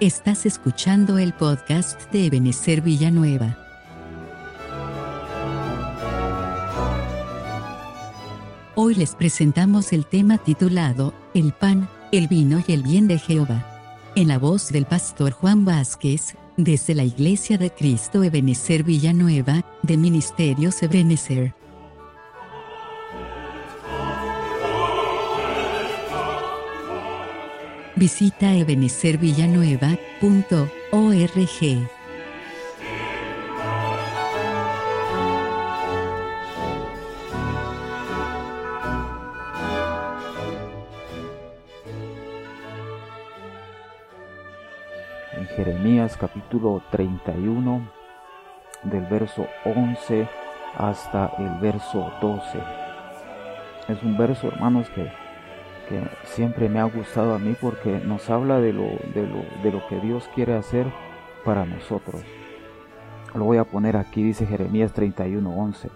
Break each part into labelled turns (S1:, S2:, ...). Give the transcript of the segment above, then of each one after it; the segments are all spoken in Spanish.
S1: Estás escuchando el podcast de Ebenezer Villanueva. Hoy les presentamos el tema titulado El pan, el vino y el bien de Jehová. En la voz del pastor Juan Vázquez, desde la Iglesia de Cristo Ebenezer Villanueva, de Ministerios Ebenezer. Visita ebenecervillanueva.org.
S2: En Jeremías capítulo 31, del verso 11 hasta el verso 12. Es un verso, hermanos, que que siempre me ha gustado a mí porque nos habla de lo, de lo, de lo que Dios quiere hacer para nosotros. Lo voy a poner aquí, dice Jeremías 31:11.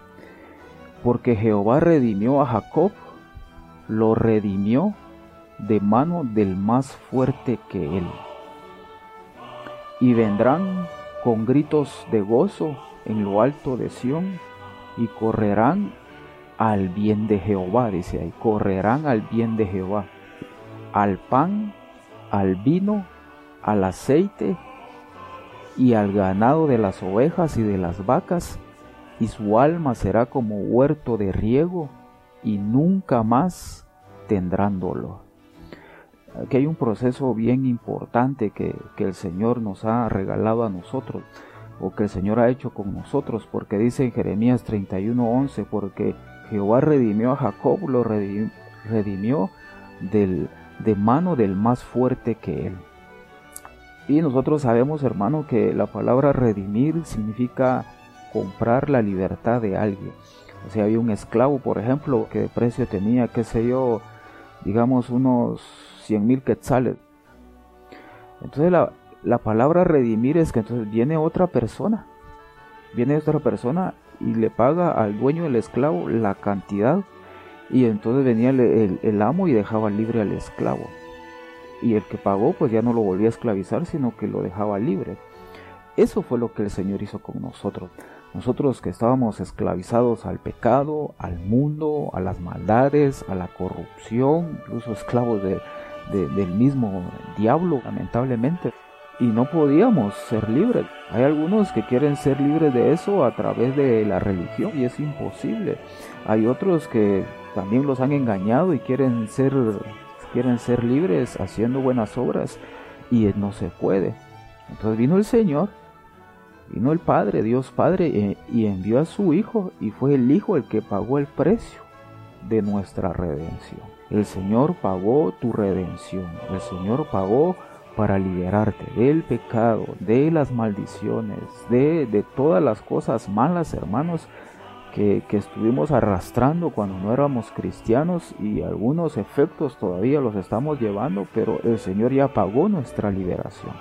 S2: Porque Jehová redimió a Jacob, lo redimió de mano del más fuerte que él. Y vendrán con gritos de gozo en lo alto de Sión y correrán al bien de Jehová, dice ahí, correrán al bien de Jehová, al pan, al vino, al aceite y al ganado de las ovejas y de las vacas, y su alma será como huerto de riego, y nunca más tendrán dolor. Aquí hay un proceso bien importante que, que el Señor nos ha regalado a nosotros, o que el Señor ha hecho con nosotros, porque dice en Jeremías 31:11, porque Jehová redimió a Jacob, lo redimió de mano del más fuerte que él. Y nosotros sabemos, hermano, que la palabra redimir significa comprar la libertad de alguien. O sea, había un esclavo, por ejemplo, que de precio tenía, qué sé yo, digamos unos 100 mil quetzales. Entonces la, la palabra redimir es que entonces viene otra persona. Viene otra persona y le paga al dueño del esclavo la cantidad y entonces venía el, amo y dejaba libre al esclavo. Y el que pagó pues ya no lo volvía a esclavizar sino que lo dejaba libre. Eso fue lo que el Señor hizo con nosotros. Nosotros que estábamos esclavizados al pecado al mundo a las maldades a la corrupción incluso esclavos del mismo diablo lamentablemente y no podíamos ser libres. Hay algunos que quieren ser libres de eso a través de la religión y es imposible. Hay otros que también los han engañado y quieren ser quieren ser libres haciendo buenas obras y no se puede. Entonces vino el Señor, vino el Padre, Dios Padre eh, y envió a su Hijo y fue el Hijo el que pagó el precio de nuestra redención. El Señor pagó tu redención. El Señor pagó para liberarte del pecado, de las maldiciones, de, de todas las cosas malas, hermanos, que, que, estuvimos arrastrando cuando no éramos cristianos y algunos efectos todavía los estamos llevando, pero el Señor ya pagó nuestra liberación.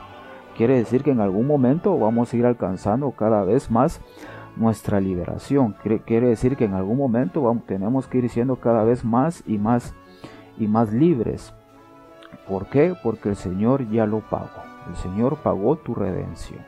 S2: Quiere decir que en algún momento vamos a ir alcanzando cada vez más nuestra liberación. Quiere decir que en algún momento vamos, tenemos que ir siendo cada vez más y más y más libres. ¿Por qué? Porque el Señor ya lo pagó. El Señor pagó tu redención.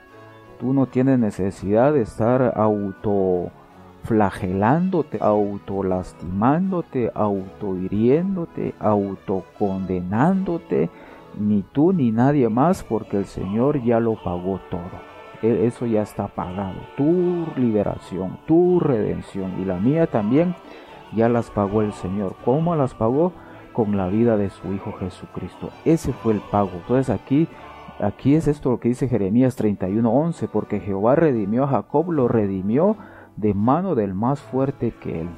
S2: Tú no tienes necesidad de estar autoflagelándote, autolastimándote, autohiriéndote, autocondenándote, ni tú ni nadie más, porque el Señor ya lo pagó todo. E, eso ya está pagado. Tu liberación, tu redención y la mía también ya las pagó el Señor. ¿Cómo las pagó? Con la vida de su Hijo Jesucristo. Ese fue el pago. Entonces aquí, aquí es esto lo que dice Jeremías 31:11, porque Jehová redimió a Jacob, lo redimió de mano del más fuerte que él.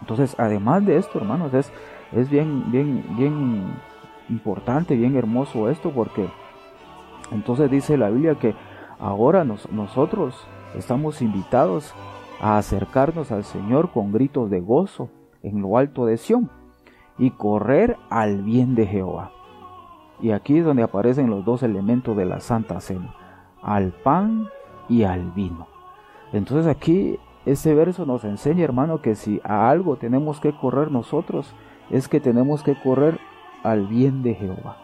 S2: Entonces, además de esto, hermanos, es, es bien, bien, bien importante, bien hermoso esto, porque entonces dice la Biblia que ahora nosotros estamos invitados a acercarnos al Señor con gritos de gozo en lo alto de Sión y correr al bien de Jehová. Y aquí es donde aparecen los dos elementos de la Santa Cena, al pan y al vino. Entonces aquí este verso nos enseña, hermano, que si a algo tenemos que correr nosotros, es que tenemos que correr al bien de Jehová.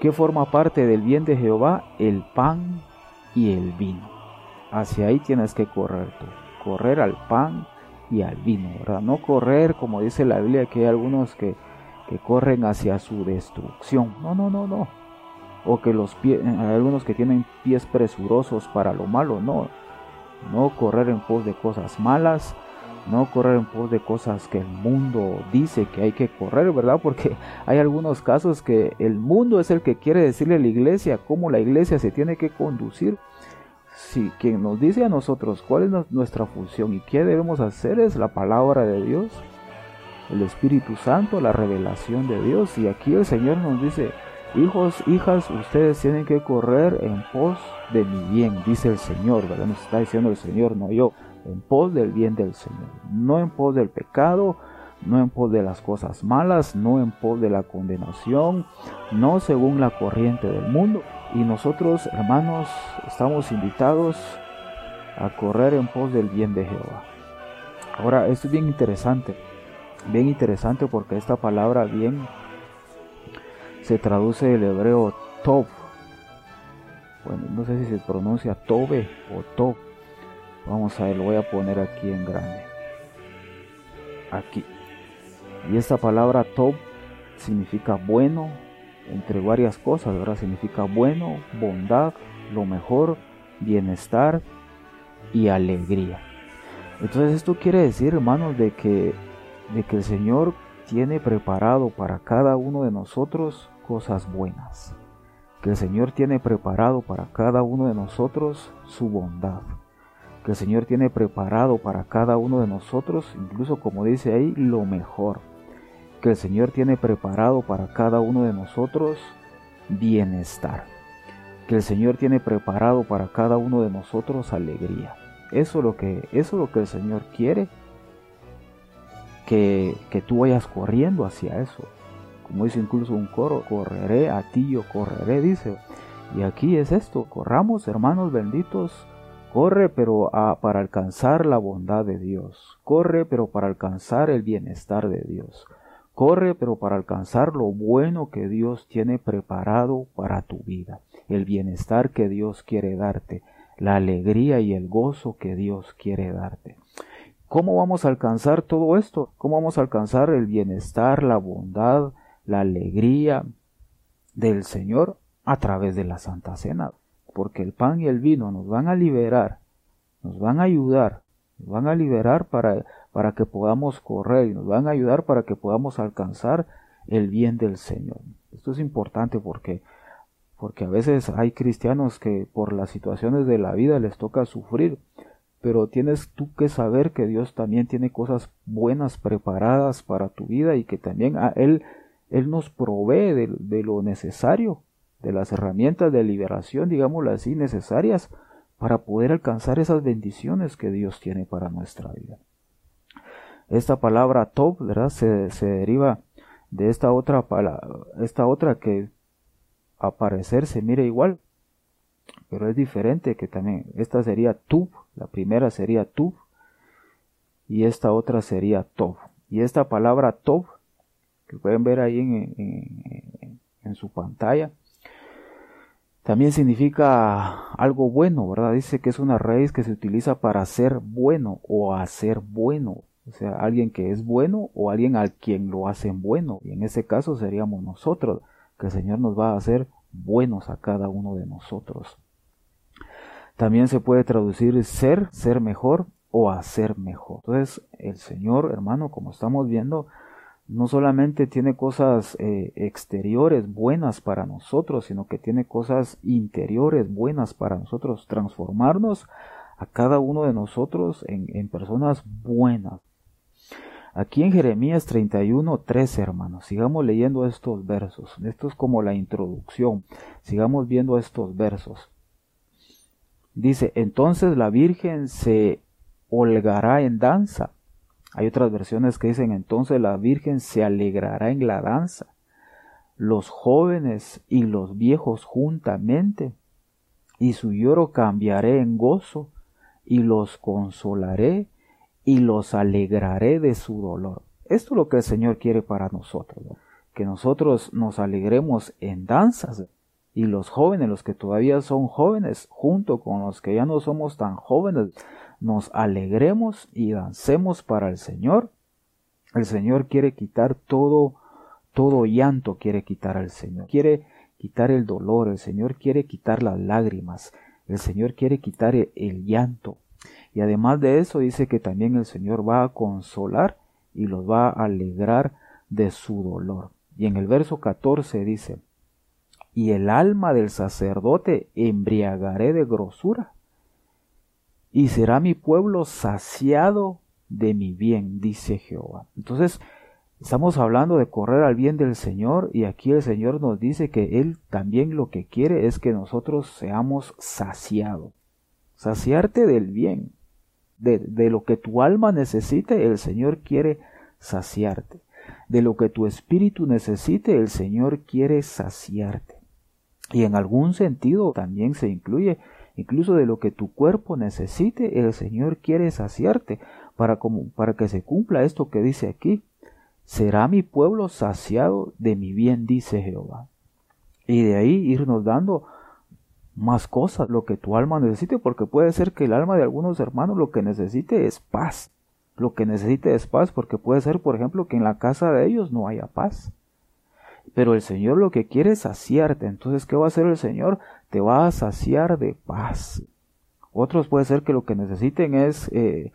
S2: ¿Qué forma parte del bien de Jehová? El pan y el vino. Hacia ahí tienes que correr tú. Correr al pan y al vino, ¿verdad? No correr, como dice la Biblia, que hay algunos que, que corren hacia su destrucción. No, no, no, no. O que los pies, hay algunos que tienen pies presurosos para lo malo. No. No correr en pos de cosas malas, no correr en pos de cosas que el mundo dice que hay que correr, ¿verdad? Porque hay algunos casos que el mundo es el que quiere decirle a la iglesia cómo la iglesia se tiene que conducir. Si quien nos dice a nosotros cuál es nuestra función y qué debemos hacer es la palabra de Dios, el Espíritu Santo, la revelación de Dios. Y aquí el Señor nos dice, hijos, hijas, ustedes tienen que correr en pos de mi bien, dice el Señor, ¿verdad? Nos está diciendo el Señor, no yo en pos del bien del Señor, no en pos del pecado, no en pos de las cosas malas, no en pos de la condenación, no según la corriente del mundo. Y nosotros, hermanos, estamos invitados a correr en pos del bien de Jehová. Ahora, esto es bien interesante, bien interesante porque esta palabra bien se traduce del hebreo tov. Bueno, no sé si se pronuncia tobe o tov Vamos a ver, lo voy a poner aquí en grande. Aquí. Y esta palabra top significa bueno, entre varias cosas, ¿verdad? Significa bueno, bondad, lo mejor, bienestar y alegría. Entonces esto quiere decir, hermanos, de que, de que el Señor tiene preparado para cada uno de nosotros cosas buenas. Que el Señor tiene preparado para cada uno de nosotros su bondad que el Señor tiene preparado para cada uno de nosotros, incluso como dice ahí, lo mejor. Que el Señor tiene preparado para cada uno de nosotros bienestar. Que el Señor tiene preparado para cada uno de nosotros alegría. Eso es lo que, eso es lo que el Señor quiere. Que, que tú vayas corriendo hacia eso. Como dice incluso un coro, correré a ti, yo correré, dice. Y aquí es esto, corramos hermanos benditos Corre pero para alcanzar la bondad de Dios. Corre pero para alcanzar el bienestar de Dios. Corre pero para alcanzar lo bueno que Dios tiene preparado para tu vida. El bienestar que Dios quiere darte. La alegría y el gozo que Dios quiere darte. ¿Cómo vamos a alcanzar todo esto? ¿Cómo vamos a alcanzar el bienestar, la bondad, la alegría del Señor? A través de la Santa Cena porque el pan y el vino nos van a liberar, nos van a ayudar, nos van a liberar para, para que podamos correr y nos van a ayudar para que podamos alcanzar el bien del Señor. Esto es importante porque porque a veces hay cristianos que por las situaciones de la vida les toca sufrir, pero tienes tú que saber que Dios también tiene cosas buenas preparadas para tu vida y que también a Él, Él nos provee de, lo necesario de las herramientas de liberación, digámoslo así, necesarias para poder alcanzar esas bendiciones que Dios tiene para nuestra vida. Esta palabra top, ¿verdad? Se, deriva de esta otra palabra, esta otra que a se mira igual, pero es diferente que también, esta sería tub, la primera sería tub y esta otra sería top. Y esta palabra top, que pueden ver ahí en, en su pantalla, también significa algo bueno, ¿verdad? Dice que es una raíz que se utiliza para ser bueno o hacer bueno. O sea, alguien que es bueno o alguien al quien lo hacen bueno. Y en ese caso seríamos nosotros, que el Señor nos va a hacer buenos a cada uno de nosotros. También se puede traducir ser, ser mejor o hacer mejor. Entonces, el Señor, hermano, como estamos viendo, no solamente tiene cosas eh, exteriores buenas para nosotros, sino que tiene cosas interiores buenas para nosotros, transformarnos a cada uno de nosotros en, personas buenas. Aquí en Jeremías 31, 13, hermanos, sigamos leyendo estos versos. Esto es como la introducción. Sigamos viendo estos versos. Dice, entonces la Virgen se holgará en danza hay otras versiones que dicen entonces la Virgen se alegrará en la danza, los jóvenes y los viejos juntamente, y su lloro cambiaré en gozo, y los consolaré, y los alegraré de su dolor. Esto es lo que el Señor quiere para nosotros, que nosotros nos alegremos en danzas, Y los jóvenes, los que todavía son jóvenes, junto con los que ya no somos tan jóvenes, nos alegremos y dancemos para el Señor. El Señor quiere quitar todo, todo llanto quiere quitar al Señor. Quiere quitar el dolor, el Señor quiere quitar las lágrimas, el Señor quiere quitar el llanto. Y además de eso dice que también el Señor va a consolar y los va a alegrar de su dolor. Y en el verso 14 dice, y el alma del sacerdote embriagaré de grosura, y será mi pueblo saciado de mi bien, dice Jehová. Entonces, estamos hablando de correr al bien del Señor, y aquí el Señor nos dice que Él también lo que quiere es que nosotros seamos saciados. Saciarte del bien, de, de lo que tu alma necesite, el Señor quiere saciarte. De lo que tu espíritu necesite, el Señor quiere saciarte. Y en algún sentido también se incluye incluso de lo que tu cuerpo necesite, el Señor quiere saciarte para, como, para que se cumpla esto que dice aquí. Será mi pueblo saciado de mi bien, dice Jehová. Y de ahí irnos dando más cosas, lo que tu alma necesite, porque puede ser que el alma de algunos hermanos lo que necesite es paz. Lo que necesite es paz, porque puede ser, por ejemplo, que en la casa de ellos no haya paz. Pero el Señor lo que quiere es saciarte. Entonces, ¿qué va a hacer el Señor? Te va a saciar de paz. Otros puede ser que lo que necesiten es eh,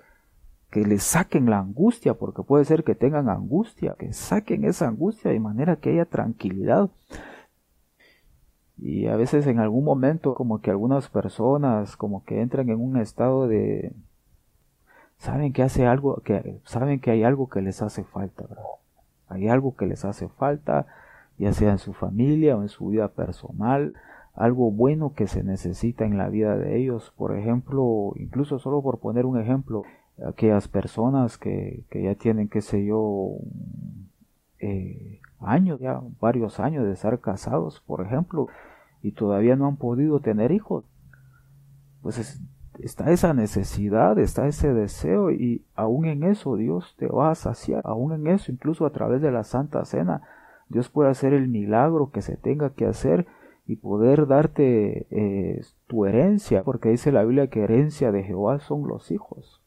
S2: que les saquen la angustia, porque puede ser que tengan angustia, que saquen esa angustia de manera que haya tranquilidad. Y a veces en algún momento como que algunas personas como que entran en un estado de saben que hace algo que saben que hay algo que les hace falta, Hay algo que les hace falta ya sea en su familia o en su vida personal, algo bueno que se necesita en la vida de ellos. Por ejemplo, incluso solo por poner un ejemplo, aquellas personas que, que ya tienen, qué sé yo, eh, años, ya varios años de estar casados, por ejemplo, y todavía no han podido tener hijos. Pues está esa necesidad, está ese deseo y aún en eso Dios te va a saciar, aún en eso, incluso a través de la Santa Cena, Dios puede hacer el milagro que se tenga que hacer y poder darte eh, tu herencia, porque dice la Biblia que herencia de Jehová son los hijos.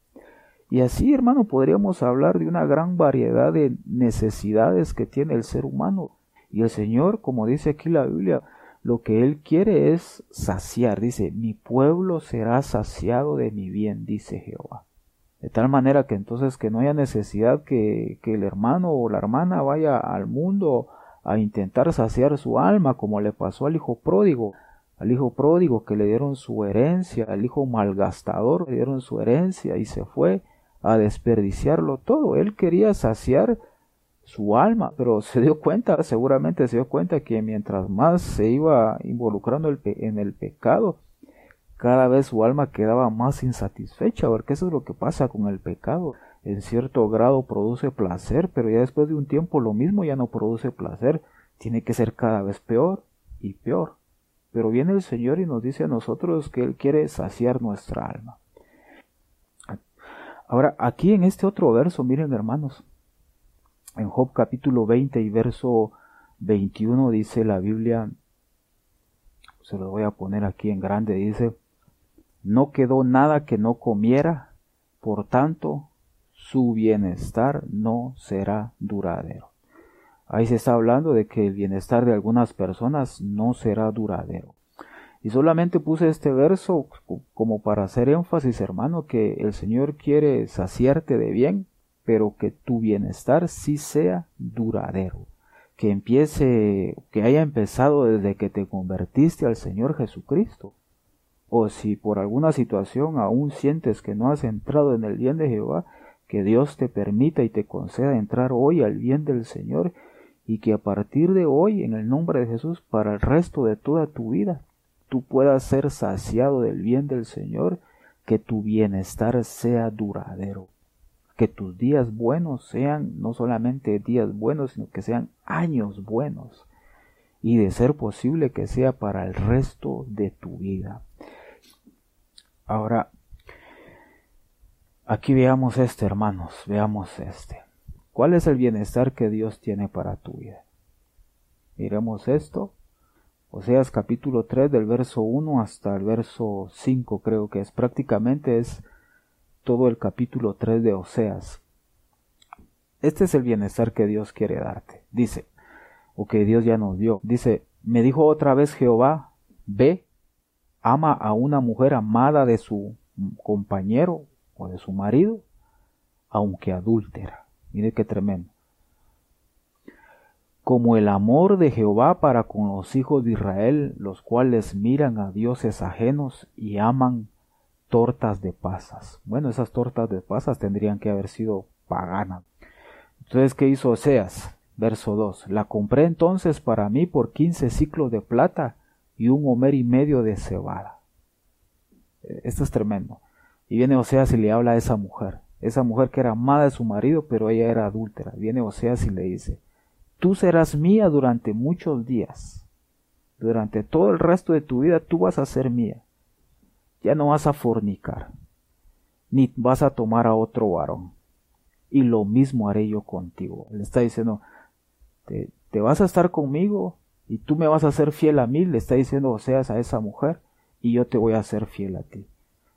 S2: Y así, hermano, podríamos hablar de una gran variedad de necesidades que tiene el ser humano. Y el Señor, como dice aquí la Biblia, lo que Él quiere es saciar. Dice, mi pueblo será saciado de mi bien, dice Jehová. De tal manera que entonces que no haya necesidad que, que el hermano o la hermana vaya al mundo a intentar saciar su alma como le pasó al hijo pródigo, al hijo pródigo que le dieron su herencia, al hijo malgastador le dieron su herencia y se fue a desperdiciarlo todo. Él quería saciar su alma, pero se dio cuenta, seguramente se dio cuenta que mientras más se iba involucrando en el pecado, cada vez su alma quedaba más insatisfecha, porque eso es lo que pasa con el pecado. En cierto grado produce placer, pero ya después de un tiempo lo mismo ya no produce placer, tiene que ser cada vez peor y peor. Pero viene el Señor y nos dice a nosotros que Él quiere saciar nuestra alma. Ahora, aquí en este otro verso, miren hermanos, en Job capítulo 20 y verso 21 dice la Biblia, se lo voy a poner aquí en grande, dice, no quedó nada que no comiera, por tanto, su bienestar no será duradero. Ahí se está hablando de que el bienestar de algunas personas no será duradero. Y solamente puse este verso como para hacer énfasis, hermano, que el Señor quiere saciarte de bien, pero que tu bienestar sí sea duradero. Que empiece, que haya empezado desde que te convertiste al Señor Jesucristo o si por alguna situación aún sientes que no has entrado en el bien de Jehová, que Dios te permita y te conceda entrar hoy al bien del Señor y que a partir de hoy, en el nombre de Jesús, para el resto de toda tu vida, tú puedas ser saciado del bien del Señor, que tu bienestar sea duradero, que tus días buenos sean no solamente días buenos, sino que sean años buenos, y de ser posible que sea para el resto de tu vida. Ahora, aquí veamos este, hermanos, veamos este. ¿Cuál es el bienestar que Dios tiene para tu vida? Miremos esto. Oseas capítulo 3 del verso 1 hasta el verso 5 creo que es prácticamente es todo el capítulo 3 de Oseas. Este es el bienestar que Dios quiere darte. Dice, o que Dios ya nos dio. Dice, me dijo otra vez Jehová, ve, ama a una mujer amada de su compañero o de su marido, aunque adúltera. Mire qué tremendo. Como el amor de Jehová para con los hijos de Israel, los cuales miran a dioses ajenos y aman tortas de pasas. Bueno, esas tortas de pasas tendrían que haber sido paganas. Entonces, ¿qué hizo Oseas? Verso 2. La compré entonces para mí por quince ciclos de plata y un homer y medio de cebada. Eh, esto es tremendo. Y viene Oseas y le habla a esa mujer. Esa mujer que era amada de su marido, pero ella era adúltera. Viene Oseas y le dice, tú serás mía durante muchos días. Durante todo el resto de tu vida tú vas a ser mía ya no vas a fornicar, ni vas a tomar a otro varón. Y lo mismo haré yo contigo. Le está diciendo, te, vas a estar conmigo y tú me vas a ser fiel a mí, le está diciendo Oseas a esa mujer, y yo te voy a ser fiel a ti.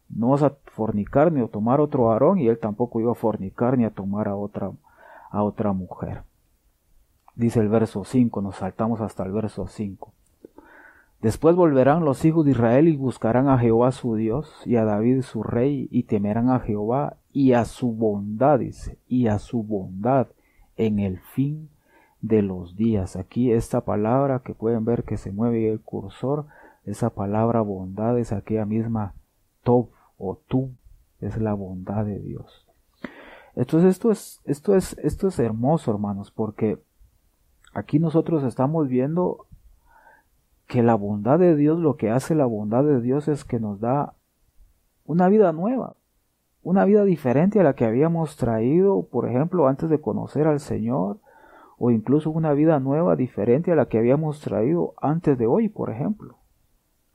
S2: No vas a fornicar ni a tomar otro varón, y él tampoco iba a fornicar ni a tomar a otra, a otra mujer. Dice el verso 5, nos saltamos hasta el verso 5. Después volverán los hijos de Israel y buscarán a Jehová su Dios y a David su rey y temerán a Jehová y a su bondad, dice, y a su bondad en el fin de los días. Aquí esta palabra que pueden ver que se mueve el cursor, esa palabra bondad es aquella misma top o tu, es la bondad de Dios. Entonces esto es, esto es, esto es hermoso, hermanos, porque aquí nosotros estamos viendo que la bondad de Dios, lo que hace la bondad de Dios es que nos da una vida nueva, una vida diferente a la que habíamos traído, por ejemplo, antes de conocer al Señor, o incluso una vida nueva, diferente a la que habíamos traído antes de hoy, por ejemplo.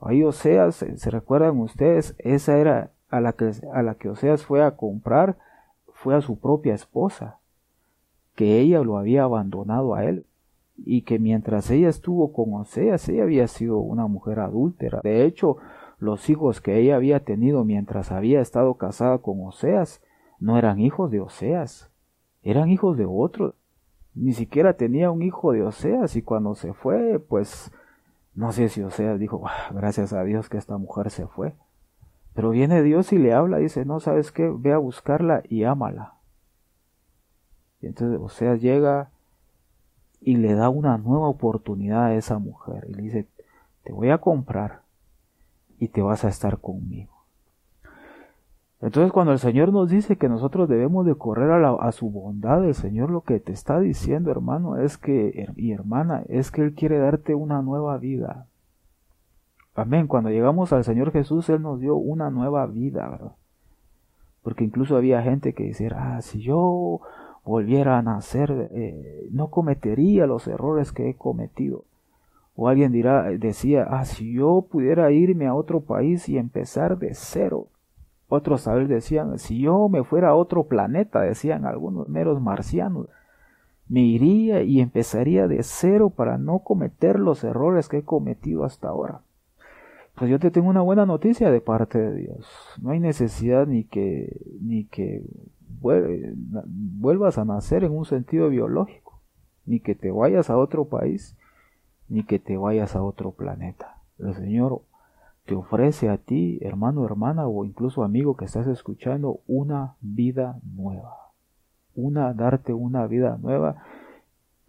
S2: Ahí Oseas, se recuerdan ustedes, esa era a la que, a la que Oseas fue a comprar, fue a su propia esposa, que ella lo había abandonado a él y que mientras ella estuvo con Oseas, ella había sido una mujer adúltera. De hecho, los hijos que ella había tenido mientras había estado casada con Oseas no eran hijos de Oseas, eran hijos de otro. Ni siquiera tenía un hijo de Oseas y cuando se fue, pues no sé si Oseas dijo, ah, gracias a Dios que esta mujer se fue. Pero viene Dios y le habla, dice, no sabes qué, ve a buscarla y ámala. Y entonces Oseas llega y le da una nueva oportunidad a esa mujer y le dice, te voy a comprar y te vas a estar conmigo. Entonces cuando el Señor nos dice que nosotros debemos de correr a, su bondad, el Señor lo que te está diciendo, hermano, es que, y hermana, es que Él quiere darte una nueva vida. Amén. Cuando llegamos al Señor Jesús, Él nos dio una nueva vida, ¿verdad? Porque incluso había gente que decía, ah, si yo volviera a nacer, eh, no cometería los errores que he cometido. O alguien dirá, decía, ah, si yo pudiera irme a otro país y empezar de cero. Otros a ver decían, si yo me fuera a otro planeta, decían algunos meros marcianos, me iría y empezaría de cero para no cometer los errores que he cometido hasta ahora. Pues yo te tengo una buena noticia de parte de Dios. No hay necesidad ni que, ni que vuelvas a nacer en un sentido biológico, ni que te vayas a otro país, ni que te vayas a otro planeta. El Señor te ofrece a ti, hermano, hermana, o incluso amigo que estás escuchando, una vida nueva. Una, darte una vida nueva.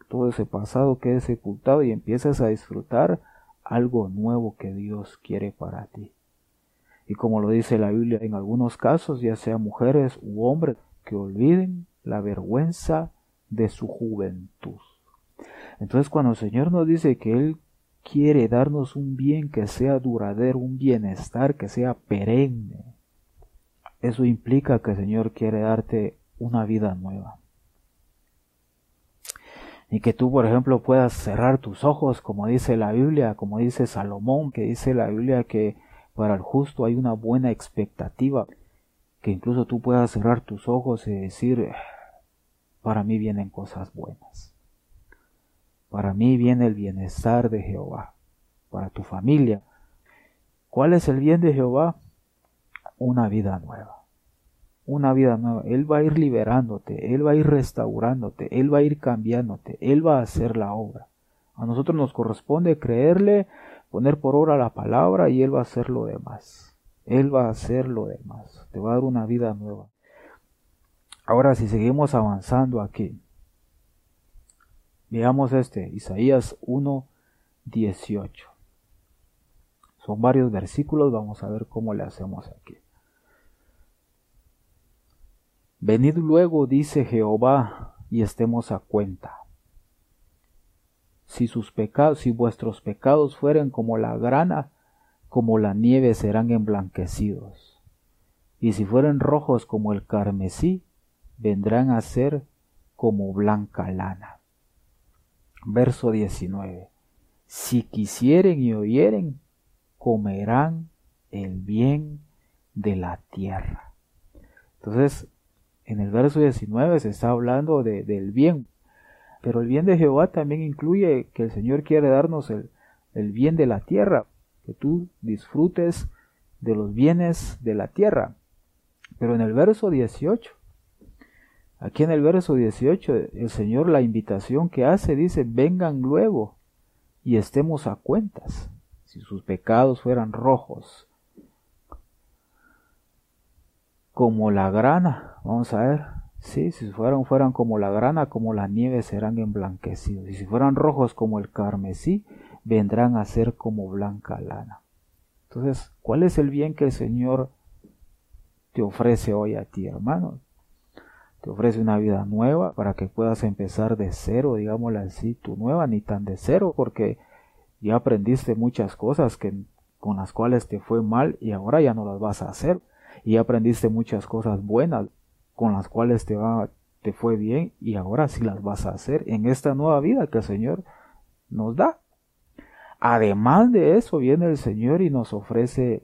S2: Todo ese pasado quede sepultado y empiezas a disfrutar algo nuevo que Dios quiere para ti. Y como lo dice la Biblia en algunos casos, ya sea mujeres u hombres, que olviden la vergüenza de su juventud. Entonces cuando el Señor nos dice que Él quiere darnos un bien que sea duradero, un bienestar que sea perenne, eso implica que el Señor quiere darte una vida nueva. Y que tú, por ejemplo, puedas cerrar tus ojos, como dice la Biblia, como dice Salomón, que dice la Biblia que para el justo hay una buena expectativa que incluso tú puedas cerrar tus ojos y decir, para mí vienen cosas buenas. Para mí viene el bienestar de Jehová. para tu familia. ¿Cuál es el bien de Jehová? Una vida nueva. Una vida nueva. Él va a ir liberándote, Él va a ir restaurándote, Él va a ir cambiándote, Él va a hacer la obra. A nosotros nos corresponde creerle, poner por obra la palabra y Él va a hacer lo demás. Él va a hacer lo demás. Te va a dar una vida nueva. Ahora, si seguimos avanzando aquí, veamos este, Isaías 1, 18. Son varios versículos, vamos a ver cómo le hacemos aquí. Venid luego, dice Jehová, y estemos a cuenta. Si sus pecados, si vuestros pecados fueren como la grana, como la nieve serán emblanquecidos. Y si fueren rojos como el carmesí, vendrán a ser como blanca lana. Verso 19. Si quisieren y oyeren, comerán el bien de la tierra. Entonces, en el verso 19 se está hablando de, del bien, pero el bien de Jehová también incluye que el Señor quiere darnos el, el bien de la tierra, que tú disfrutes de los bienes de la tierra. Pero en el verso 18, aquí en el verso 18, el Señor la invitación que hace dice, vengan luego y estemos a cuentas. Si sus pecados fueran rojos, como la grana, vamos a ver, sí, si fueran, fueran como la grana, como la nieve serán emblanquecidos, y si fueran rojos como el carmesí, vendrán a ser como blanca lana. Entonces, ¿cuál es el bien que el Señor te ofrece hoy a ti, hermano? Te ofrece una vida nueva para que puedas empezar de cero, digámoslo así, tu nueva, ni tan de cero, porque ya aprendiste muchas cosas que, con las cuales te fue mal y ahora ya no las vas a hacer y aprendiste muchas cosas buenas con las cuales te te fue bien y ahora sí las vas a hacer en esta nueva vida que el Señor nos da. Además de eso viene el Señor y nos ofrece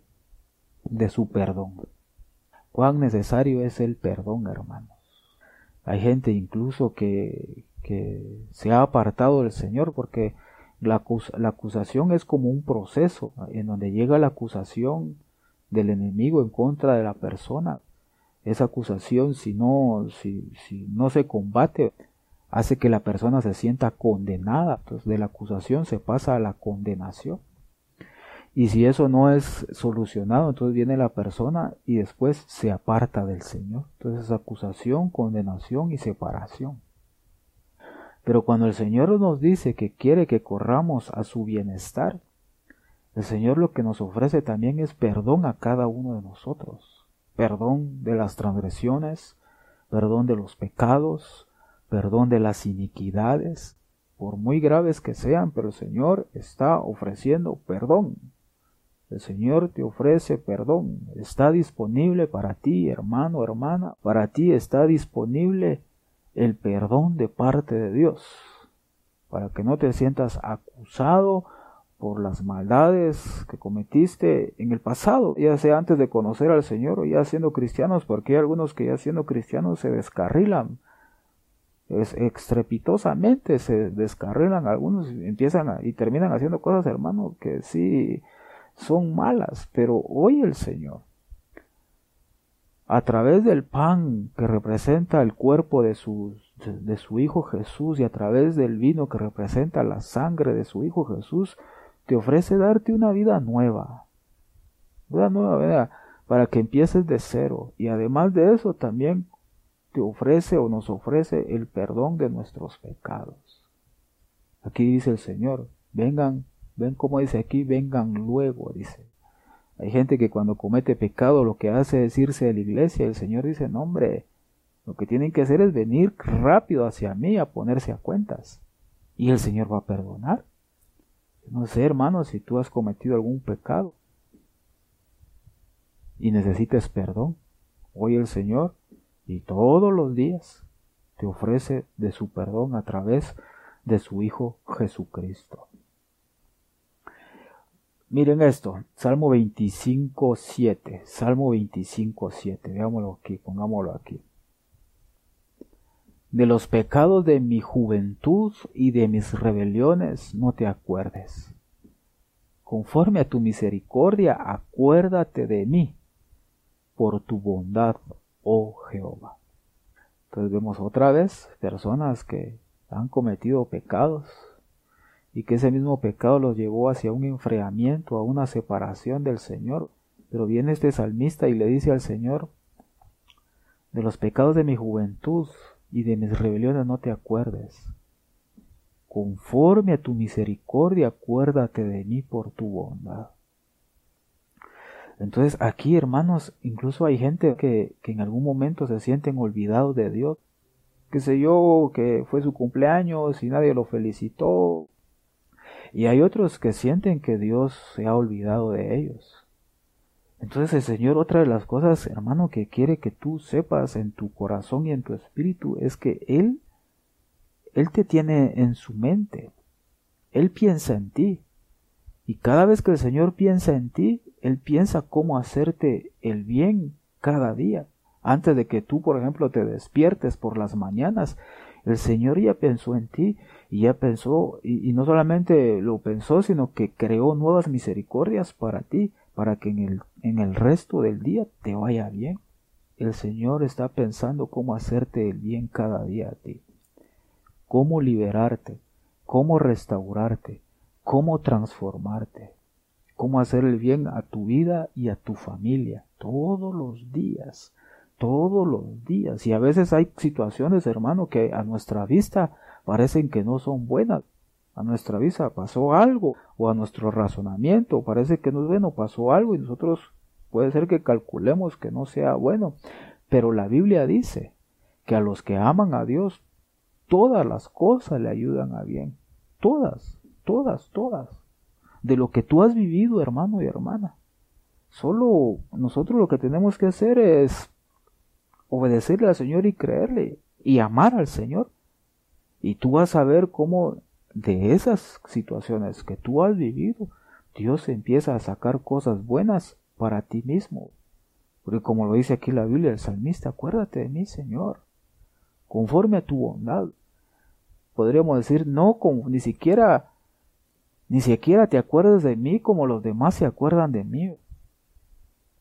S2: de su perdón. Cuán necesario es el perdón, hermanos. Hay gente incluso que, se ha apartado del Señor porque la, acusación es como un proceso en donde llega la acusación del enemigo en contra de la persona. Esa acusación, si no, si no se combate, hace que la persona se sienta condenada. Entonces, de la acusación se pasa a la condenación. Y si eso no es solucionado, entonces viene la persona y después se aparta del Señor. Entonces es acusación, condenación y separación. Pero cuando el Señor nos dice que quiere que corramos a su bienestar, el Señor lo que nos ofrece también es perdón a cada uno de nosotros. Perdón de las transgresiones, perdón de los pecados, perdón de las iniquidades, por muy graves que sean, pero el Señor está ofreciendo perdón. El Señor te ofrece perdón. Está disponible para ti, hermano, hermana. Para ti está disponible el perdón de parte de Dios. Para que no te sientas acusado por las maldades que cometiste en el pasado, ya sea antes de conocer al Señor o ya siendo cristianos, porque hay algunos que ya siendo cristianos se descarrilan, es estrepitosamente se descarrilan, algunos empiezan y terminan haciendo cosas, hermano, que sí son malas, pero hoy el Señor, a través del pan que representa el cuerpo de su, de su Hijo Jesús y a través del vino que representa la sangre de su Hijo Jesús, te ofrece darte una vida nueva. Una nueva vida para que empieces de cero. Y además de eso también ofrece o nos ofrece el perdón de nuestros pecados. Aquí dice el Señor, vengan, ven como dice aquí, vengan luego, dice. Hay gente que cuando comete pecado lo que hace es irse de la iglesia. El Señor dice, no hombre, lo que tienen que hacer es venir rápido hacia mí a ponerse a cuentas. Y el Señor va a perdonar. No sé, hermano, si tú has cometido algún pecado y necesitas perdón, hoy el Señor y todos los días te ofrece de su perdón a través de su Hijo Jesucristo. Miren esto, Salmo 25, 7, Salmo 25, 7, veámoslo aquí, pongámoslo aquí de los pecados de mi juventud y de mis rebeliones no te acuerdes. conforme a tu misericordia, acuérdate de mí por tu bondad, oh Jehová. Entonces vemos otra vez personas que han cometido pecados y que ese mismo pecado los llevó hacia un enfriamiento, a una separación del Señor. Pero viene este salmista y le dice al Señor, de los pecados de mi juventud y de mis rebeliones no te acuerdes. Conforme a tu misericordia, acuérdate de mí por tu bondad. Entonces aquí, hermanos, incluso hay gente que, que en algún momento se sienten olvidados de Dios. Que sé yo, que fue su cumpleaños y nadie lo felicitó. Y hay otros que sienten que Dios se ha olvidado de ellos. Entonces el Señor, otra de las cosas, hermano, que quiere que tú sepas en tu corazón y en tu espíritu es que Él, Él te tiene en su mente. Él piensa en ti. Y cada vez que el Señor piensa en ti, Él piensa cómo hacerte el bien cada día. Antes de que tú, por ejemplo, te despiertes por las mañanas, el Señor ya pensó en ti y ya pensó, y, no solamente lo pensó, sino que creó nuevas misericordias para ti, para que en el, en el resto del día te vaya bien. El Señor está pensando cómo hacerte el bien cada día a ti, cómo liberarte, cómo restaurarte, cómo transformarte, cómo hacer el bien a tu vida y a tu familia todos los días, todos los días. Y a veces hay situaciones, hermano, que a nuestra vista parecen que no son buenas. A nuestra vista pasó algo, o a nuestro razonamiento parece que no es bueno, pasó algo y nosotros puede ser que calculemos que no sea bueno. Pero la Biblia dice que a los que aman a Dios, todas las cosas le ayudan a bien. Todas todas, todas, de lo que tú has vivido, hermano y hermana. Solo nosotros lo que tenemos que hacer es obedecerle al Señor y creerle y amar al Señor. Y tú vas a ver cómo de esas situaciones que tú has vivido, Dios empieza a sacar cosas buenas para ti mismo. Porque como lo dice aquí la Biblia, el salmista, acuérdate de mí, Señor, conforme a tu bondad. Podríamos decir, no, con, ni siquiera ni siquiera te acuerdas de mí como los demás se acuerdan de mí.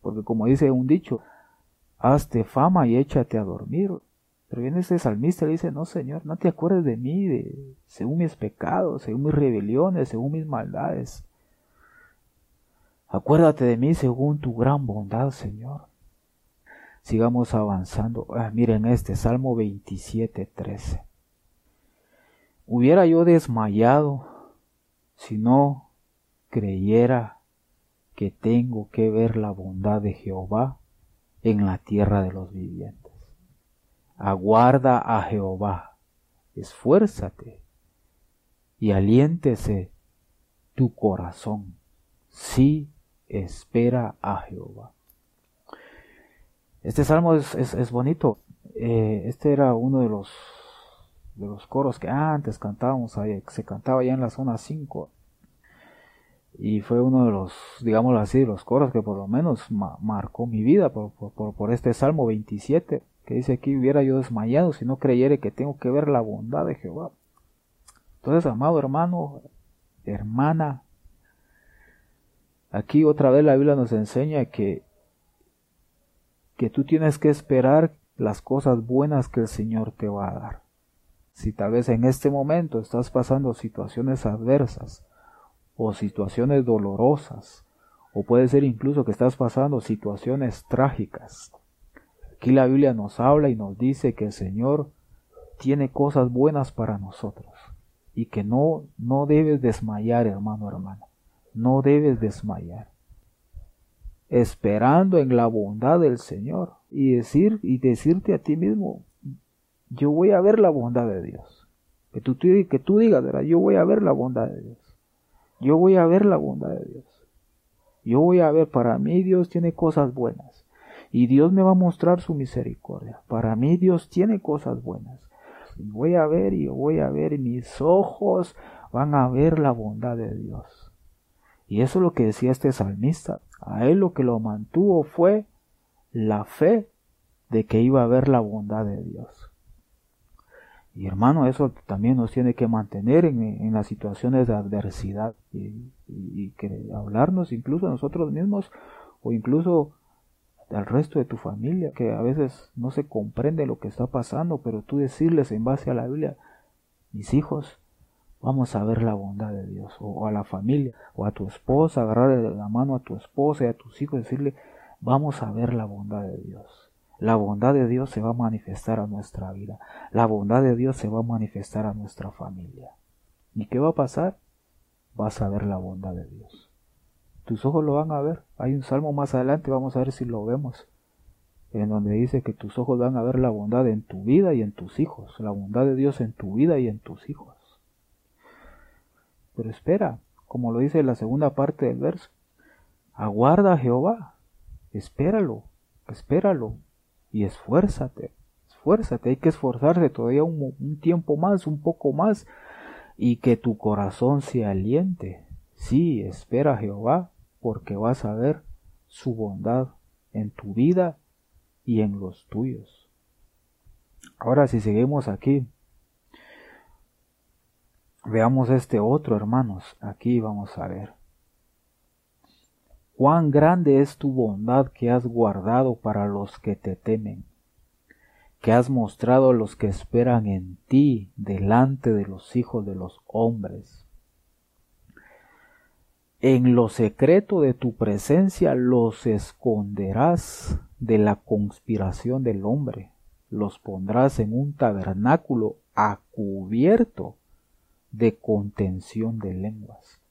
S2: Porque como dice un dicho, hazte fama y échate a dormir. Pero viene ese salmista y dice, no Señor, no te acuerdes de mí, según mis pecados, según mis rebeliones, según mis maldades. Acuérdate de mí según tu gran bondad, Señor. Sigamos avanzando. Ah, miren este, Salmo 27, 13. Hubiera yo desmayado si no creyera que tengo que ver la bondad de Jehová en la tierra de los vivientes. Aguarda a Jehová, esfuérzate y aliéntese tu corazón. Sí, espera a Jehová. Este salmo es, bonito. Eh, este era uno de los de los coros que antes cantábamos se cantaba ya en la zona 5. Y fue uno de los, digámoslo así, los coros que por lo menos marcó mi vida por, por, este Salmo 27, que dice aquí hubiera yo desmayado si no creyere que tengo que ver la bondad de Jehová. Entonces, amado hermano, hermana, aquí otra vez la Biblia nos enseña que, que tú tienes que esperar las cosas buenas que el Señor te va a dar. Si tal vez en este momento estás pasando situaciones adversas o situaciones dolorosas, o puede ser incluso que estás pasando situaciones trágicas. Aquí la Biblia nos habla y nos dice que el Señor tiene cosas buenas para nosotros y que no no debes desmayar, hermano, hermana. No debes desmayar. Esperando en la bondad del Señor y decir y decirte a ti mismo, yo voy a ver la bondad de Dios. Que tú, que tú digas, yo voy a ver la bondad de Dios. Yo voy a ver la bondad de Dios. Yo voy a ver, para mí Dios tiene cosas buenas. Y Dios me va a mostrar su misericordia. Para mí Dios tiene cosas buenas. Y voy a ver y voy a ver y mis ojos van a ver la bondad de Dios. Y eso es lo que decía este salmista. A él lo que lo mantuvo fue la fe de que iba a ver la bondad de Dios. Y hermano, eso también nos tiene que mantener en, las situaciones de adversidad. Y, que hablarnos incluso a nosotros mismos o incluso al resto de tu familia, que a veces no se comprende lo que está pasando, pero tú decirles en base a la Biblia, mis hijos, vamos a ver la bondad de Dios, o, a la familia, o a tu esposa, agarrar la mano a tu esposa y a tus hijos, decirle, vamos a ver la bondad de Dios. La bondad de Dios se va a manifestar a nuestra vida. La bondad de Dios se va a manifestar a nuestra familia. ¿Y qué va a pasar? Vas a ver la bondad de Dios. Tus ojos lo van a ver. Hay un salmo más adelante, vamos a ver si lo vemos, en donde dice que tus ojos van a ver la bondad en tu vida y en tus hijos. La bondad de Dios en tu vida y en tus hijos. Pero espera, como lo dice la segunda parte del verso, aguarda a Jehová, espéralo, espéralo y esfuérzate, esfuérzate, hay que esforzarse todavía un, un tiempo más, un poco más, y que tu corazón se aliente. Sí, espera a Jehová, porque vas a ver su bondad en tu vida y en los tuyos. Ahora si seguimos aquí, Veamos este otro, hermanos. Aquí vamos a ver. Cuán grande es tu bondad que has guardado para los que te temen, que has mostrado a los que esperan en ti delante de los hijos de los hombres. En lo secreto de tu presencia los esconderás de la conspiración del hombre, los pondrás en un tabernáculo a cubierto de contención de lenguas.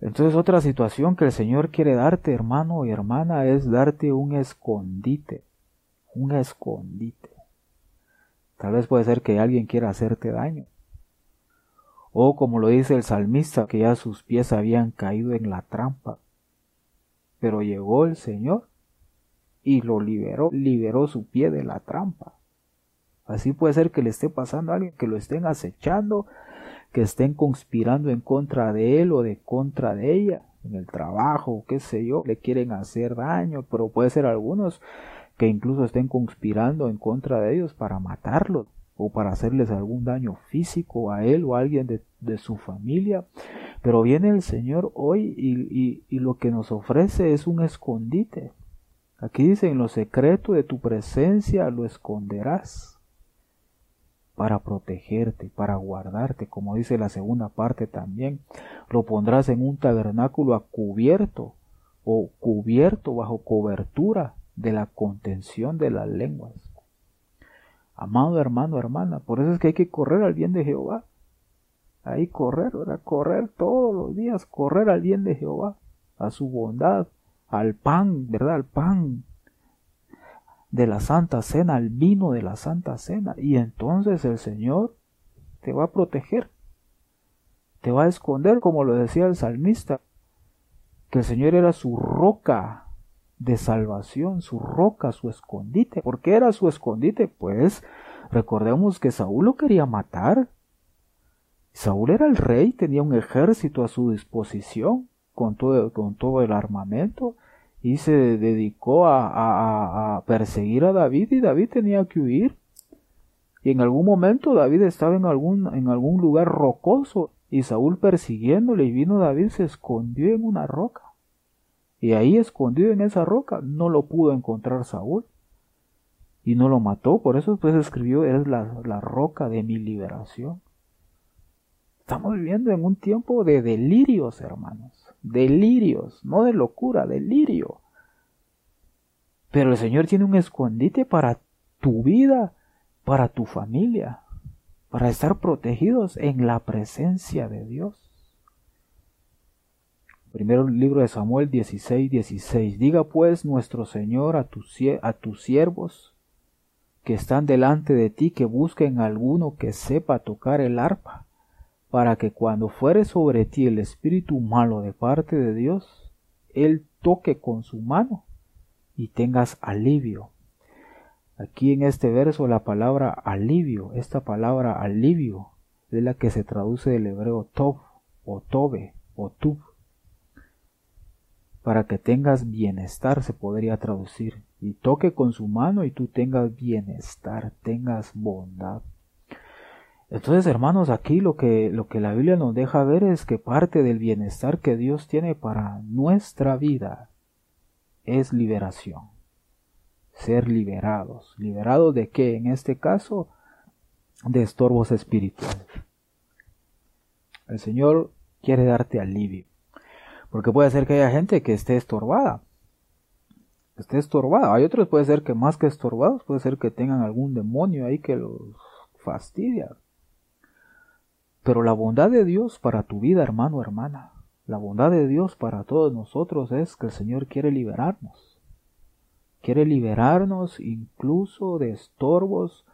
S2: Entonces otra situación que el Señor quiere darte, hermano y hermana, es darte un escondite, un escondite. Tal vez puede ser que alguien quiera hacerte daño. O como lo dice el salmista, que ya sus pies habían caído en la trampa. Pero llegó el Señor y lo liberó, liberó su pie de la trampa. Así puede ser que le esté pasando a alguien, que lo estén acechando, que estén conspirando en contra de él o de contra de ella, en el trabajo, qué sé yo, le quieren hacer daño, pero puede ser algunos que incluso estén conspirando en contra de ellos para matarlos o para hacerles algún daño físico a él o a alguien de, su familia. Pero viene el Señor hoy y, y lo que nos ofrece es un escondite. Aquí dice, en lo secreto de tu presencia lo esconderás para protegerte, para guardarte, como dice la segunda parte también. Lo pondrás en un tabernáculo a cubierto o cubierto bajo cobertura de la contención de las lenguas. Amado hermano, hermana, por eso es que hay que correr al bien de Jehová. Ahí correr, ¿verdad? correr todos los días, correr al bien de Jehová, a su bondad, al pan, ¿verdad? Al pan de la Santa Cena, al vino de la Santa Cena. Y entonces el Señor te va a proteger, te va a esconder, como lo decía el salmista, que el Señor era su roca de salvación, su roca, su escondite. ¿Por qué era su escondite? Pues recordemos que Saúl lo quería matar. Saúl era el rey, tenía un ejército a su disposición con todo, con todo el armamento y se dedicó a, perseguir a David y David tenía que huir. Y en algún momento David estaba en algún, en algún lugar rocoso y Saúl persiguiéndole y vino David se escondió en una roca. Y ahí escondido en esa roca no lo pudo encontrar Saúl y no lo mató. Por eso después escribió, eres la roca de mi liberación. Estamos viviendo en un tiempo de delirios, hermanos delirios, no de locura, delirio. Pero el Señor tiene un escondite para tu vida, para tu familia, para estar protegidos en la presencia de Dios. Primero libro de Samuel 16, 16. Diga pues nuestro Señor a, a tus siervos que están delante de ti que busquen alguno que sepa tocar el arpa para que cuando fuere sobre ti el espíritu malo de parte de Dios, Él toque con su mano y tengas alivio. Aquí en este verso la palabra alivio, esta palabra alivio es la que se traduce del hebreo tov o tobe o tub. Para que tengas bienestar se podría traducir. Y toque con su mano y tú tengas bienestar, tengas bondad. Entonces, hermanos, aquí lo que, lo que la Biblia nos deja ver es que parte del bienestar que Dios tiene para nuestra vida es liberación. Ser liberados. ¿Liberados de qué? En este caso, de estorbos espirituales. El Señor quiere darte alivio. Porque puede ser que haya gente que esté estorbada. Esté estorbada. Hay otros puede ser que más que estorbados, puede ser que tengan algún demonio ahí que los fastidia. Pero la bondad de Dios para tu vida, hermano, hermana, la bondad de Dios para todos nosotros es que el Señor quiere liberarnos. Quiere liberarnos incluso de estorbos,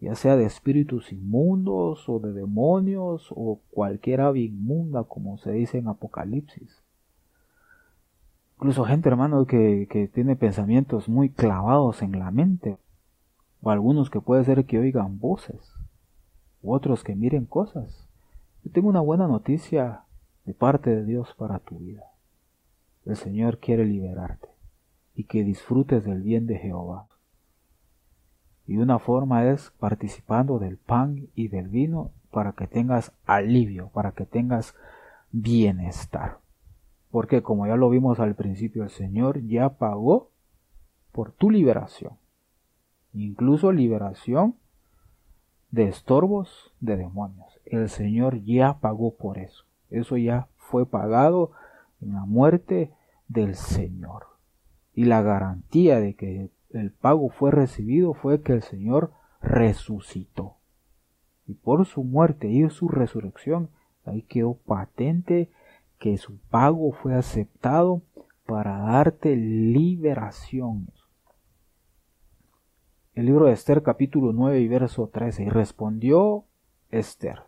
S2: ya sea de espíritus inmundos o de demonios o cualquier ave inmunda, como se dice en Apocalipsis. Incluso gente, hermano, que, que tiene pensamientos muy clavados en la mente, o algunos que puede ser que oigan voces otros que miren cosas. Yo tengo una buena noticia de parte de Dios para tu vida. El Señor quiere liberarte y que disfrutes del bien de Jehová. Y una forma es participando del pan y del vino para que tengas alivio, para que tengas bienestar. Porque como ya lo vimos al principio, el Señor ya pagó por tu liberación. Incluso liberación de estorbos de demonios. El Señor ya pagó por eso. Eso ya fue pagado en la muerte del Señor. Y la garantía de que el pago fue recibido fue que el Señor resucitó. Y por su muerte y su resurrección, ahí quedó patente que su pago fue aceptado para darte liberación el libro de Esther capítulo 9 y verso 13. Y respondió Esther,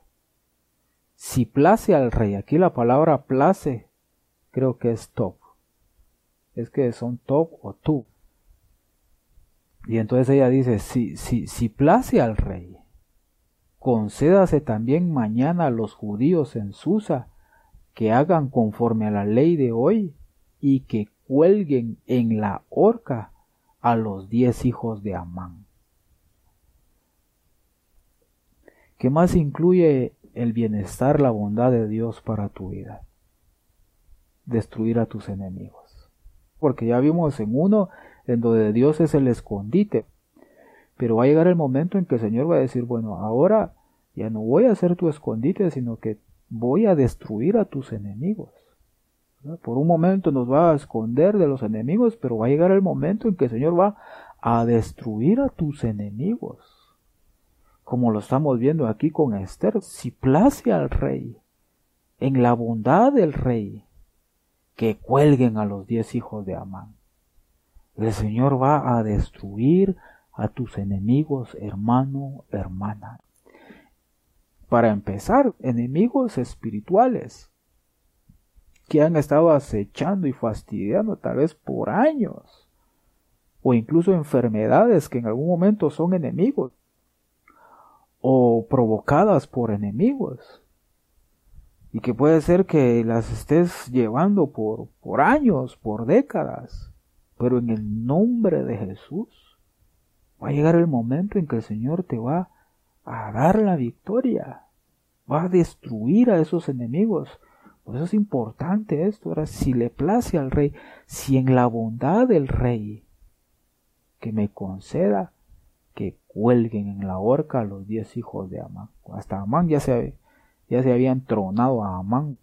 S2: si place al rey, aquí la palabra place creo que es top. Es que son top o tú. Y entonces ella dice, si, si, si place al rey, concédase también mañana a los judíos en Susa que hagan conforme a la ley de hoy y que cuelguen en la horca a los diez hijos de Amán. ¿Qué más incluye el bienestar, la bondad de Dios para tu vida? Destruir a tus enemigos. Porque ya vimos en uno en donde Dios es el escondite. Pero va a llegar el momento en que el Señor va a decir, bueno, ahora ya no voy a ser tu escondite, sino que voy a destruir a tus enemigos. Por un momento nos va a esconder de los enemigos, pero va a llegar el momento en que el Señor va a destruir a tus enemigos. Como lo estamos viendo aquí con Esther, si place al rey, en la bondad del rey, que cuelguen a los diez hijos de Amán. El Señor va a destruir a tus enemigos, hermano, hermana. Para empezar, enemigos espirituales que han estado acechando y fastidiando tal vez por años, o incluso enfermedades que en algún momento son enemigos, o provocadas por enemigos, y que puede ser que las estés llevando por, por años, por décadas, pero en el nombre de Jesús va a llegar el momento en que el Señor te va a dar la victoria, va a destruir a esos enemigos, eso es importante esto. Ahora, si le place al rey, si en la bondad del rey que me conceda que cuelguen en la horca a los diez hijos de Amán. Hasta Amán ya se, ya se habían tronado a Amán.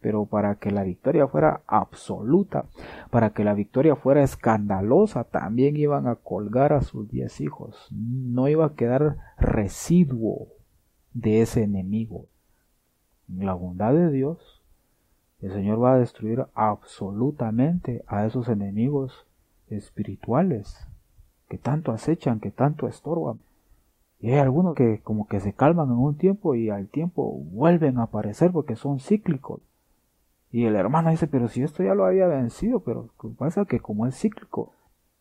S2: Pero para que la victoria fuera absoluta, para que la victoria fuera escandalosa, también iban a colgar a sus diez hijos. No iba a quedar residuo de ese enemigo. En la bondad de Dios, el Señor va a destruir absolutamente a esos enemigos espirituales que tanto acechan, que tanto estorban. Y hay algunos que como que se calman en un tiempo y al tiempo vuelven a aparecer porque son cíclicos. Y el hermano dice, pero si esto ya lo había vencido, pero pasa que como es cíclico,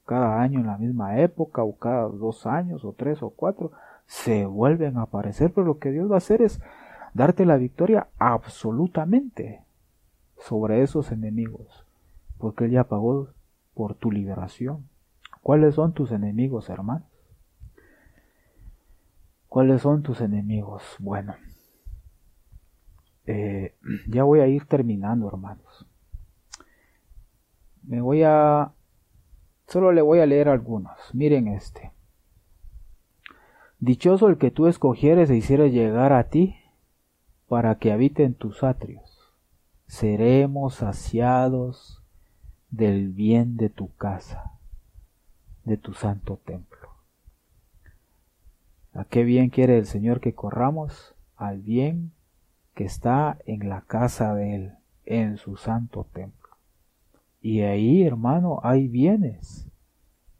S2: cada año en la misma época o cada dos años o tres o cuatro, se vuelven a aparecer, pero lo que Dios va a hacer es darte la victoria absolutamente sobre esos enemigos, porque Él ya pagó por tu liberación. ¿Cuáles son tus enemigos, hermanos? ¿Cuáles son tus enemigos? Bueno, eh, ya voy a ir terminando, hermanos. Me voy a... Solo le voy a leer algunos. Miren este. Dichoso el que tú escogieres e hicieras llegar a ti para que habite en tus atrios. Seremos saciados del bien de tu casa, de tu santo templo. ¿A qué bien quiere el Señor que corramos? Al bien que está en la casa de Él, en su santo templo. Y ahí, hermano, hay bienes.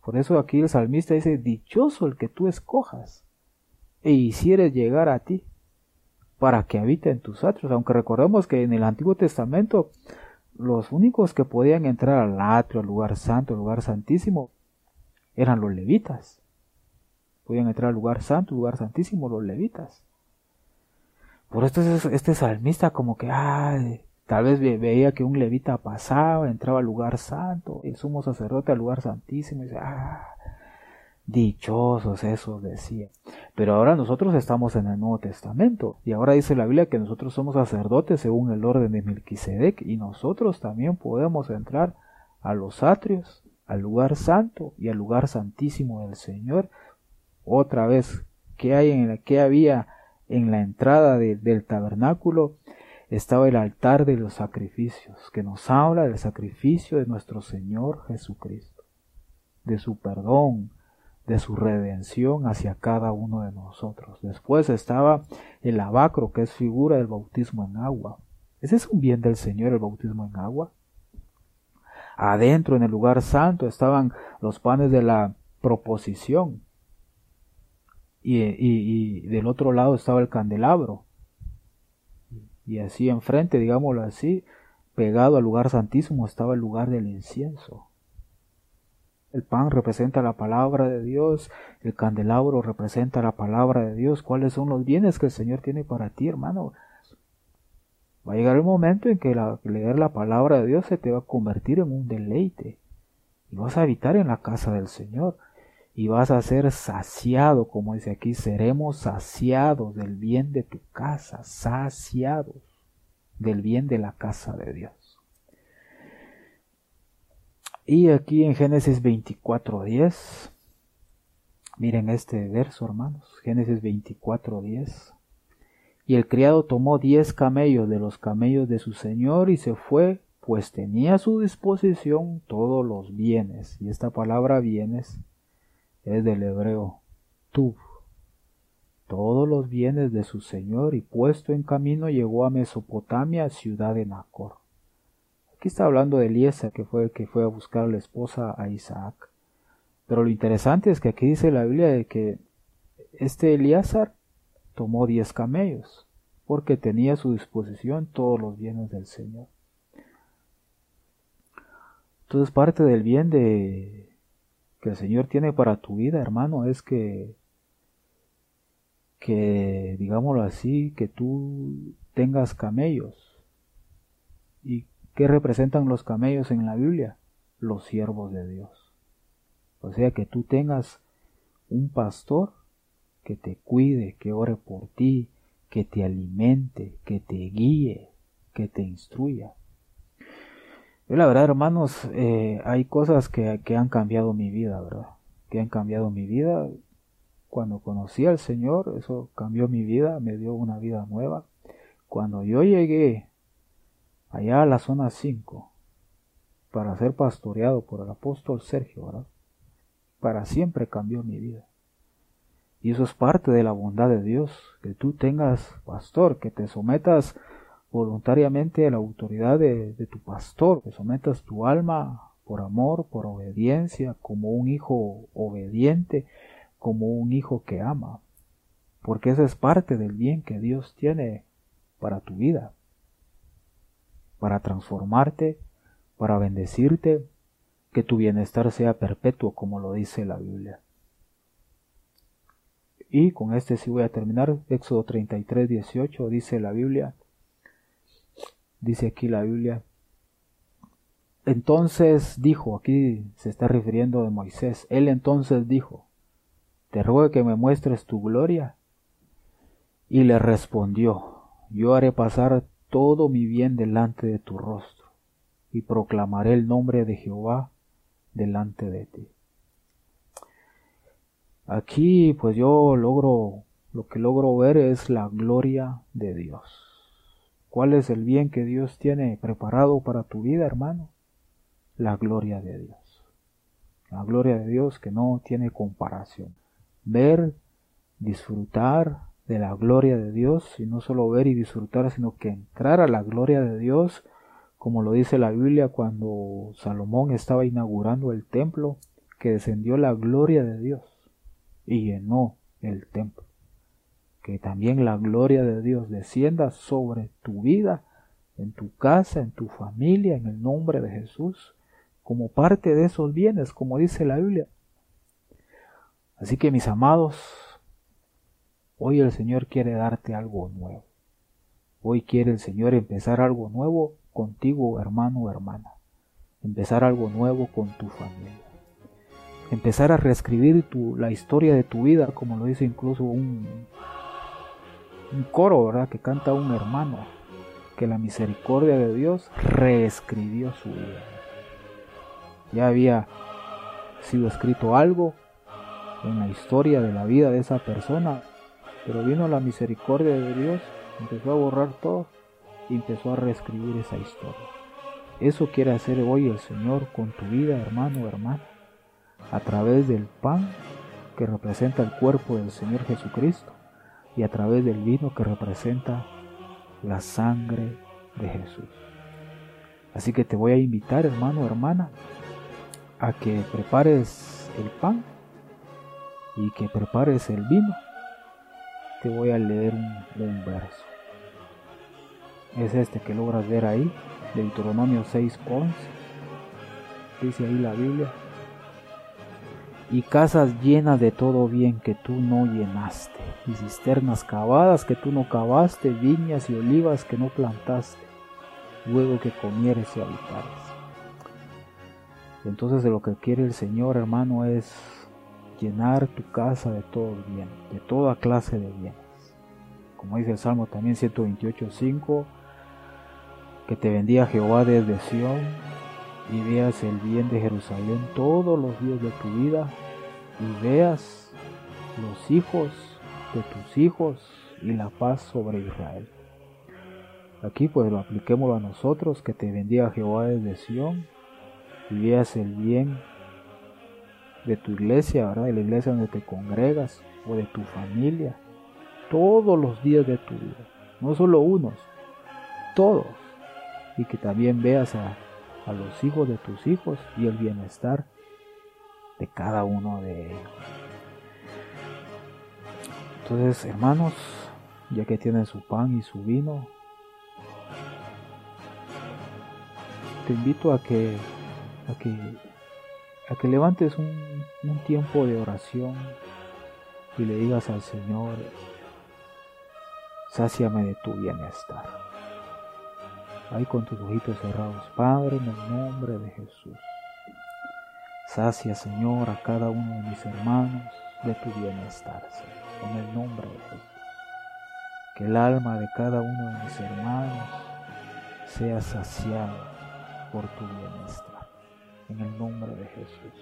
S2: Por eso aquí el salmista dice, dichoso el que tú escojas e hicieres llegar a ti para que habite en tus atrios. Aunque recordemos que en el Antiguo Testamento los únicos que podían entrar al atrio, al lugar santo, al lugar santísimo, eran los levitas. Podían entrar al lugar santo, lugar santísimo, los levitas. Por esto este salmista como que, ay, tal vez veía que un levita pasaba, entraba al lugar santo, el sumo sacerdote al lugar santísimo, y dice, ah, Dichosos esos, decía. Pero ahora nosotros estamos en el Nuevo Testamento. Y ahora dice la Biblia que nosotros somos sacerdotes según el orden de Melquisedec. Y nosotros también podemos entrar a los atrios, al lugar santo y al lugar santísimo del Señor. Otra vez, ¿qué, hay en la, qué había en la entrada del tabernáculo? Estaba el altar de los sacrificios, que nos habla del sacrificio de nuestro Señor Jesucristo, de su perdón, de su redención hacia cada uno de nosotros. Después estaba el lavacro, que es figura del bautismo en agua. ¿Ese es un bien del Señor el bautismo en agua? Adentro, en el lugar santo, estaban los panes de la proposición. Y, y, del otro lado estaba el candelabro. Y así enfrente, digámoslo así, pegado al lugar santísimo, estaba el lugar del incienso. El pan representa la palabra de Dios, el candelabro representa la palabra de Dios. ¿Cuáles son los bienes que el Señor tiene para ti, hermano? Va a llegar el momento en que leer la palabra de Dios se te va a convertir en un deleite. Y vas a habitar en la casa del Señor. Y vas a ser saciado, como dice aquí, seremos saciados del bien de tu casa, saciados del bien de la casa de Dios. Y aquí en Génesis 24.10, miren este verso hermanos, Génesis 24.10. Y el criado tomó diez camellos de los camellos de su señor y se fue, pues tenía a su disposición todos los bienes. Y esta palabra bienes es del hebreo tuv. Todos los bienes de su señor y puesto en camino llegó a Mesopotamia, ciudad de Nacor. Aquí está hablando de Eliezer, que fue el que fue a buscar a la esposa a Isaac. Pero lo interesante es que aquí dice la Biblia de que este Elíasar tomó diez camellos, porque tenía a su disposición todos los bienes del Señor. Entonces parte del bien de que el Señor tiene para tu vida, hermano, es que digámoslo así, que tú tengas camellos ¿Qué representan los camellos en la Biblia? Los siervos de Dios. O sea que tú tengas un pastor que te cuide, que ore por ti, que te alimente, que te guíe, que te instruya. Yo la verdad, hermanos, eh, hay cosas que, que han cambiado mi vida, ¿verdad? Que han cambiado mi vida. Cuando conocí al Señor, eso cambió mi vida, me dio una vida nueva. Cuando yo llegué allá a la zona 5 para ser pastoreado por el apóstol Sergio, ¿verdad? Para siempre cambió mi vida. Y eso es parte de la bondad de Dios, que tú tengas pastor, que te sometas voluntariamente a la autoridad de, de, tu pastor, que sometas tu alma por amor, por obediencia, como un hijo obediente, como un hijo que ama, porque eso es parte del bien que Dios tiene para tu vida para transformarte, para bendecirte, que tu bienestar sea perpetuo, como lo dice la Biblia. Y con este sí voy a terminar. Éxodo 33, 18 dice la Biblia. Dice aquí la Biblia. Entonces dijo, aquí se está refiriendo de Moisés. Él entonces dijo, te ruego que me muestres tu gloria. Y le respondió, yo haré pasar todo mi bien delante de tu rostro, y proclamaré el nombre de Jehová delante de ti. Aquí pues yo logro, lo que logro ver es la gloria de Dios. ¿Cuál es el bien que Dios tiene preparado para tu vida, hermano? La gloria de Dios. La gloria de Dios que no tiene comparación. Ver, disfrutar de la gloria de Dios y no solo ver y disfrutar, sino que entrar a la gloria de Dios, como lo dice la Biblia cuando Salomón estaba inaugurando el templo, que descendió la gloria de Dios y llenó el templo que también la gloria de Dios descienda sobre tu vida, en tu casa, en tu familia, en el nombre de Jesús, como parte de esos bienes, como dice la Biblia. Así que mis amados, hoy el Señor quiere darte algo nuevo. Hoy quiere el Señor empezar algo nuevo contigo, hermano o hermana. Empezar algo nuevo con tu familia. Empezar a reescribir tu, la historia de tu vida, como lo dice incluso un, un coro, ¿verdad? Que canta un hermano, que la misericordia de Dios reescribió su vida. Ya había sido escrito algo en la historia de la vida de esa persona, pero vino la misericordia de Dios, empezó a borrar todo y empezó a reescribir esa historia. Eso quiere hacer hoy el Señor con tu vida, hermano o hermana, a través del pan que representa el cuerpo del Señor Jesucristo y a través del vino que representa la sangre de Jesús. Así que te voy a invitar, hermano, hermana, a que prepares el pan y que prepares el vino. Te voy a leer un, verso. Es este que logras ver ahí, Deuteronomio 6:11. Dice ahí la Biblia, y casas llenas de todo bien que tú no llenaste, y cisternas cavadas que tú no cavaste, viñas y olivas que no plantaste, luego que comieres y habitares. Entonces lo que quiere el Señor, hermano, es llenar tu casa de todo bien, de toda clase de bienes. Como dice el Salmo también 128.5, que te bendiga Jehová desde Sión y veas el bien de Jerusalén todos los días de tu vida y veas los hijos de tus hijos y la paz sobre Israel. Aquí pues lo apliquémoslo a nosotros, que te bendiga Jehová desde Sión y veas el bien de tu iglesia, ¿verdad? de la iglesia donde te congregas o de tu familia, todos los días de tu vida, no solo unos, todos, y que también veas a a los hijos de tus hijos y el bienestar de cada uno de ellos. Entonces, hermanos, ya que tienen su pan y su vino, te invito a que a que a que levantes un, un tiempo de oración y le digas al Señor, sáciame de tu bienestar ahí con tus ojitos cerrados. Padre, en el nombre de Jesús. Sacia, Señor, a cada uno de mis hermanos de tu bienestar, Señor, en el nombre de Jesús. Que el alma de cada uno de mis hermanos sea saciada por tu bienestar, en el nombre de Jesús.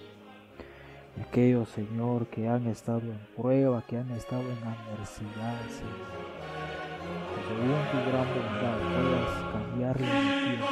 S2: Aquellos, Señor, que han estado en prueba, que han estado en adversidad, Señor según tu gran bondad puedas cambiarle mi vida.